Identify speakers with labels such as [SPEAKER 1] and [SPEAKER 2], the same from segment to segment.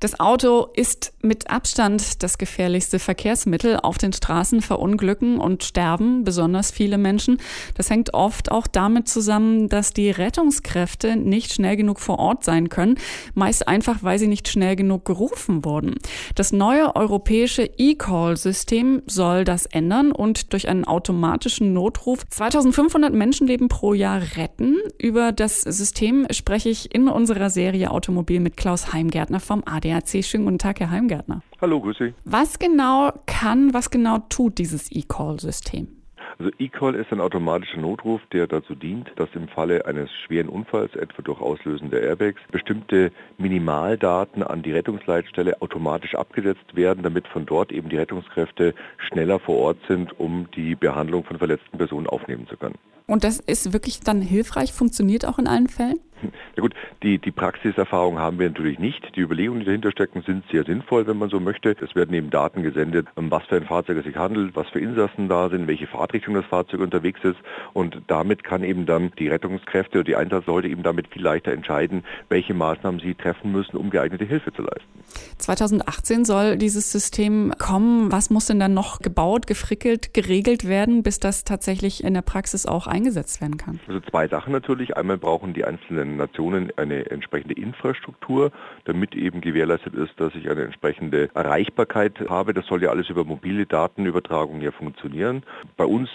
[SPEAKER 1] Das Auto ist mit Abstand das gefährlichste Verkehrsmittel. Auf den Straßen verunglücken und sterben besonders viele Menschen. Das hängt oft auch damit zusammen, dass die Rettungskräfte nicht schnell genug vor Ort sein können. Meist einfach, weil sie nicht schnell genug gerufen wurden. Das neue europäische E-Call-System soll das ändern und durch einen automatischen Notruf 2500 Menschenleben pro Jahr retten. Über das System spreche ich in unserer Serie Automobil mit Klaus Heimgärtner vom ADAC. ADAC. Schönen guten Tag, Herr Heimgärtner.
[SPEAKER 2] Hallo, grüß Sie.
[SPEAKER 1] Was genau kann, was genau tut dieses E-Call-System?
[SPEAKER 2] Also E-Call ist ein automatischer Notruf, der dazu dient, dass im Falle eines schweren Unfalls, etwa durch Auslösen der Airbags, bestimmte Minimaldaten an die Rettungsleitstelle automatisch abgesetzt werden, damit von dort eben die Rettungskräfte schneller vor Ort sind, um die Behandlung von verletzten Personen aufnehmen zu können.
[SPEAKER 1] Und das ist wirklich dann hilfreich, funktioniert auch in allen Fällen?
[SPEAKER 2] Ja gut, die, die Praxiserfahrung haben wir natürlich nicht. Die Überlegungen, die dahinter stecken, sind sehr sinnvoll, wenn man so möchte. Es werden eben Daten gesendet, um was für ein Fahrzeug es sich handelt, was für Insassen da sind, welche Fahrtrichtung das Fahrzeug unterwegs ist. Und damit kann eben dann die Rettungskräfte oder die Einsatzleute eben damit viel leichter entscheiden, welche Maßnahmen sie treffen müssen, um geeignete Hilfe zu leisten.
[SPEAKER 1] 2018 soll dieses System kommen. Was muss denn dann noch gebaut, gefrickelt, geregelt werden, bis das tatsächlich in der Praxis auch eingesetzt werden kann?
[SPEAKER 2] Also zwei Sachen natürlich. Einmal brauchen die einzelnen Nationen eine entsprechende Infrastruktur, damit eben gewährleistet ist, dass ich eine entsprechende Erreichbarkeit habe. Das soll ja alles über mobile Datenübertragung ja funktionieren. Bei uns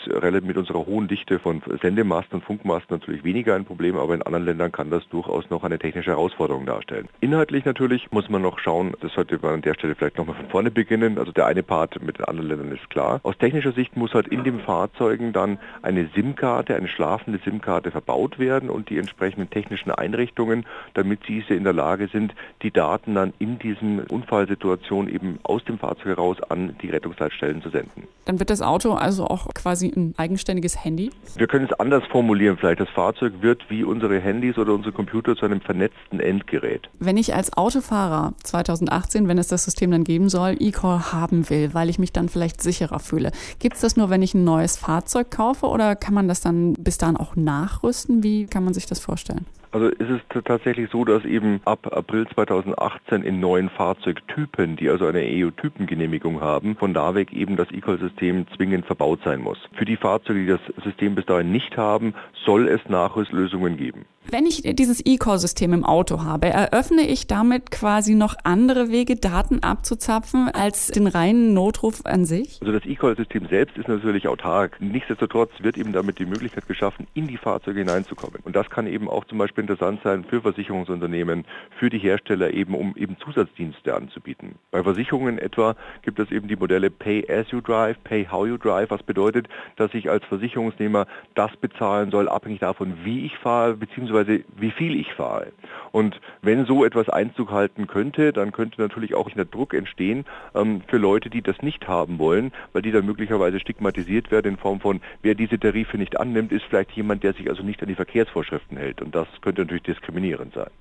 [SPEAKER 2] mit unserer hohen Dichte von Sendemasten und Funkmasten natürlich weniger ein Problem, aber in anderen Ländern kann das durchaus noch eine technische Herausforderung darstellen. Inhaltlich natürlich muss man noch schauen, das sollte man an der Stelle vielleicht nochmal von vorne beginnen. Also der eine Part mit den anderen Ländern ist klar. Aus technischer Sicht muss halt in den Fahrzeugen dann eine SIM-Karte, eine schlafende SIM-Karte verbaut werden und die entsprechenden technischen technischen Einrichtungen, damit diese in der Lage sind, die Daten dann in diesen Unfallsituationen eben aus dem Fahrzeug heraus an die Rettungsleitstellen zu senden.
[SPEAKER 1] Dann wird das Auto also auch quasi ein eigenständiges Handy?
[SPEAKER 2] Wir können es anders formulieren vielleicht. Das Fahrzeug wird wie unsere Handys oder unsere Computer zu einem vernetzten Endgerät.
[SPEAKER 1] Wenn ich als Autofahrer 2018, wenn es das System dann geben soll, E-Call haben will, weil ich mich dann vielleicht sicherer fühle, gibt es das nur, wenn ich ein neues Fahrzeug kaufe oder kann man das dann bis dahin auch nachrüsten? Wie kann man sich das vorstellen?
[SPEAKER 2] Also ist es tatsächlich so, dass eben ab April 2018 in neuen Fahrzeugtypen, die also eine EU-Typengenehmigung haben, von da weg eben das E-Call-System zwingend verbaut sein muss. Für die Fahrzeuge, die das System bis dahin nicht haben, soll es Nachrüstlösungen geben.
[SPEAKER 1] Wenn ich dieses E-Call-System im Auto habe, eröffne ich damit quasi noch andere Wege, Daten abzuzapfen, als den reinen Notruf an sich?
[SPEAKER 2] Also das E-Call-System selbst ist natürlich autark. Nichtsdestotrotz wird eben damit die Möglichkeit geschaffen, in die Fahrzeuge hineinzukommen. Und das kann eben auch zum Beispiel interessant sein für Versicherungsunternehmen, für die Hersteller eben, um eben Zusatzdienste anzubieten. Bei Versicherungen etwa gibt es eben die Modelle Pay as you drive, Pay how you drive, was bedeutet, dass ich als Versicherungsnehmer das bezahlen soll, abhängig davon, wie ich fahre, beziehungsweise wie viel ich fahre. Und wenn so etwas Einzug halten könnte, dann könnte natürlich auch der Druck entstehen ähm, für Leute, die das nicht haben wollen, weil die dann möglicherweise stigmatisiert werden in Form von, wer diese Tarife nicht annimmt, ist vielleicht jemand, der sich also nicht an die Verkehrsvorschriften hält. Und das könnte natürlich diskriminierend sein.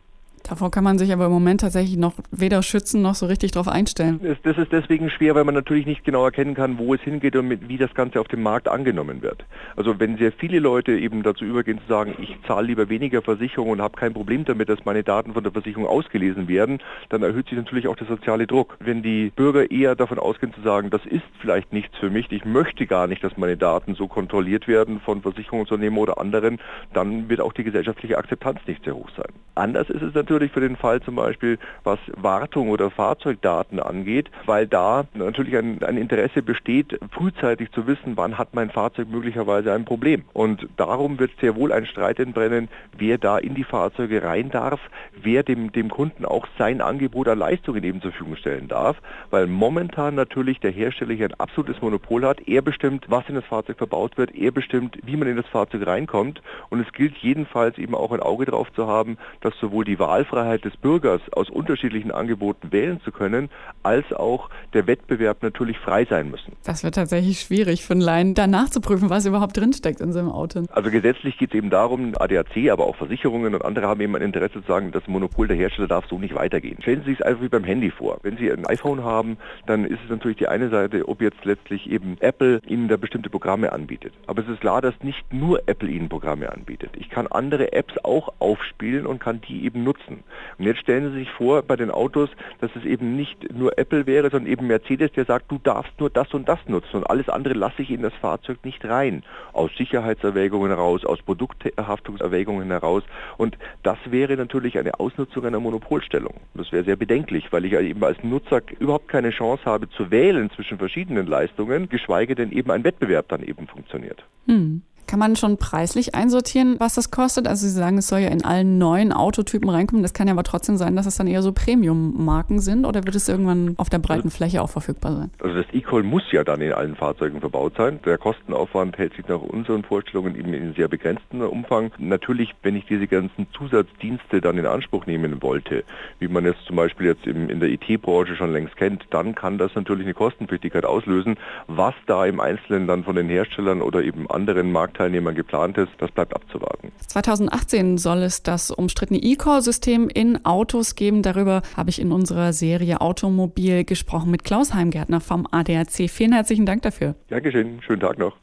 [SPEAKER 1] Davor kann man sich aber im Moment tatsächlich noch weder schützen noch so richtig darauf einstellen.
[SPEAKER 2] Das ist deswegen schwer, weil man natürlich nicht genau erkennen kann, wo es hingeht und mit, wie das Ganze auf dem Markt angenommen wird. Also wenn sehr viele Leute eben dazu übergehen zu sagen, ich zahle lieber weniger Versicherung und habe kein Problem damit, dass meine Daten von der Versicherung ausgelesen werden, dann erhöht sich natürlich auch der soziale Druck. Wenn die Bürger eher davon ausgehen zu sagen, das ist vielleicht nichts für mich, ich möchte gar nicht, dass meine Daten so kontrolliert werden von Versicherungsunternehmen oder anderen, dann wird auch die gesellschaftliche Akzeptanz nicht sehr hoch sein. Anders ist es natürlich natürlich für den Fall zum Beispiel, was Wartung oder Fahrzeugdaten angeht, weil da natürlich ein, ein Interesse besteht, frühzeitig zu wissen, wann hat mein Fahrzeug möglicherweise ein Problem. Und darum wird sehr wohl ein Streit entbrennen, wer da in die Fahrzeuge rein darf, wer dem, dem Kunden auch sein Angebot an Leistungen eben zur Verfügung stellen darf, weil momentan natürlich der Hersteller hier ein absolutes Monopol hat. Er bestimmt, was in das Fahrzeug verbaut wird, er bestimmt, wie man in das Fahrzeug reinkommt und es gilt jedenfalls eben auch ein Auge drauf zu haben, dass sowohl die Wahl Wahlfreiheit des Bürgers aus unterschiedlichen Angeboten wählen zu können, als auch der Wettbewerb natürlich frei sein müssen.
[SPEAKER 1] Das wird tatsächlich schwierig für einen Laien, da nachzuprüfen, was überhaupt drinsteckt in so einem Auto.
[SPEAKER 2] Also gesetzlich geht es eben darum, ADAC, aber auch Versicherungen und andere haben eben ein Interesse zu sagen, das Monopol der Hersteller darf so nicht weitergehen. Stellen Sie sich es einfach wie beim Handy vor. Wenn Sie ein iPhone haben, dann ist es natürlich die eine Seite, ob jetzt letztlich eben Apple Ihnen da bestimmte Programme anbietet. Aber es ist klar, dass nicht nur Apple Ihnen Programme anbietet. Ich kann andere Apps auch aufspielen und kann die eben nutzen. Und jetzt stellen Sie sich vor bei den Autos, dass es eben nicht nur Apple wäre, sondern eben Mercedes, der sagt, du darfst nur das und das nutzen und alles andere lasse ich in das Fahrzeug nicht rein. Aus Sicherheitserwägungen heraus, aus Produkthaftungserwägungen heraus. Und das wäre natürlich eine Ausnutzung einer Monopolstellung. Das wäre sehr bedenklich, weil ich eben als Nutzer überhaupt keine Chance habe zu wählen zwischen verschiedenen Leistungen, geschweige denn eben ein Wettbewerb dann eben funktioniert.
[SPEAKER 1] Hm. Kann man schon preislich einsortieren, was das kostet? Also Sie sagen, es soll ja in allen neuen Autotypen reinkommen. Das kann ja aber trotzdem sein, dass es dann eher so Premium-Marken sind oder wird es irgendwann auf der breiten Fläche auch verfügbar sein?
[SPEAKER 2] Also das E-Call muss ja dann in allen Fahrzeugen verbaut sein. Der Kostenaufwand hält sich nach unseren Vorstellungen eben in sehr begrenztem Umfang. Natürlich, wenn ich diese ganzen Zusatzdienste dann in Anspruch nehmen wollte, wie man es zum Beispiel jetzt im, in der IT-Branche schon längst kennt, dann kann das natürlich eine Kostenpflichtigkeit auslösen. Was da im Einzelnen dann von den Herstellern oder eben anderen Markt Marktteilnehmern geplant ist, das bleibt abzuwarten.
[SPEAKER 1] 2018 soll es das umstrittene E-Call-System in Autos geben. Darüber habe ich in unserer Serie Automobil gesprochen mit Klaus Heimgärtner vom ADAC. Vielen herzlichen Dank dafür.
[SPEAKER 2] Dankeschön, schönen Tag noch.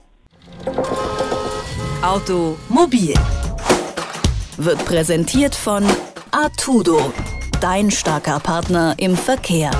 [SPEAKER 3] Automobil wird präsentiert von Artudo, dein starker Partner im Verkehr.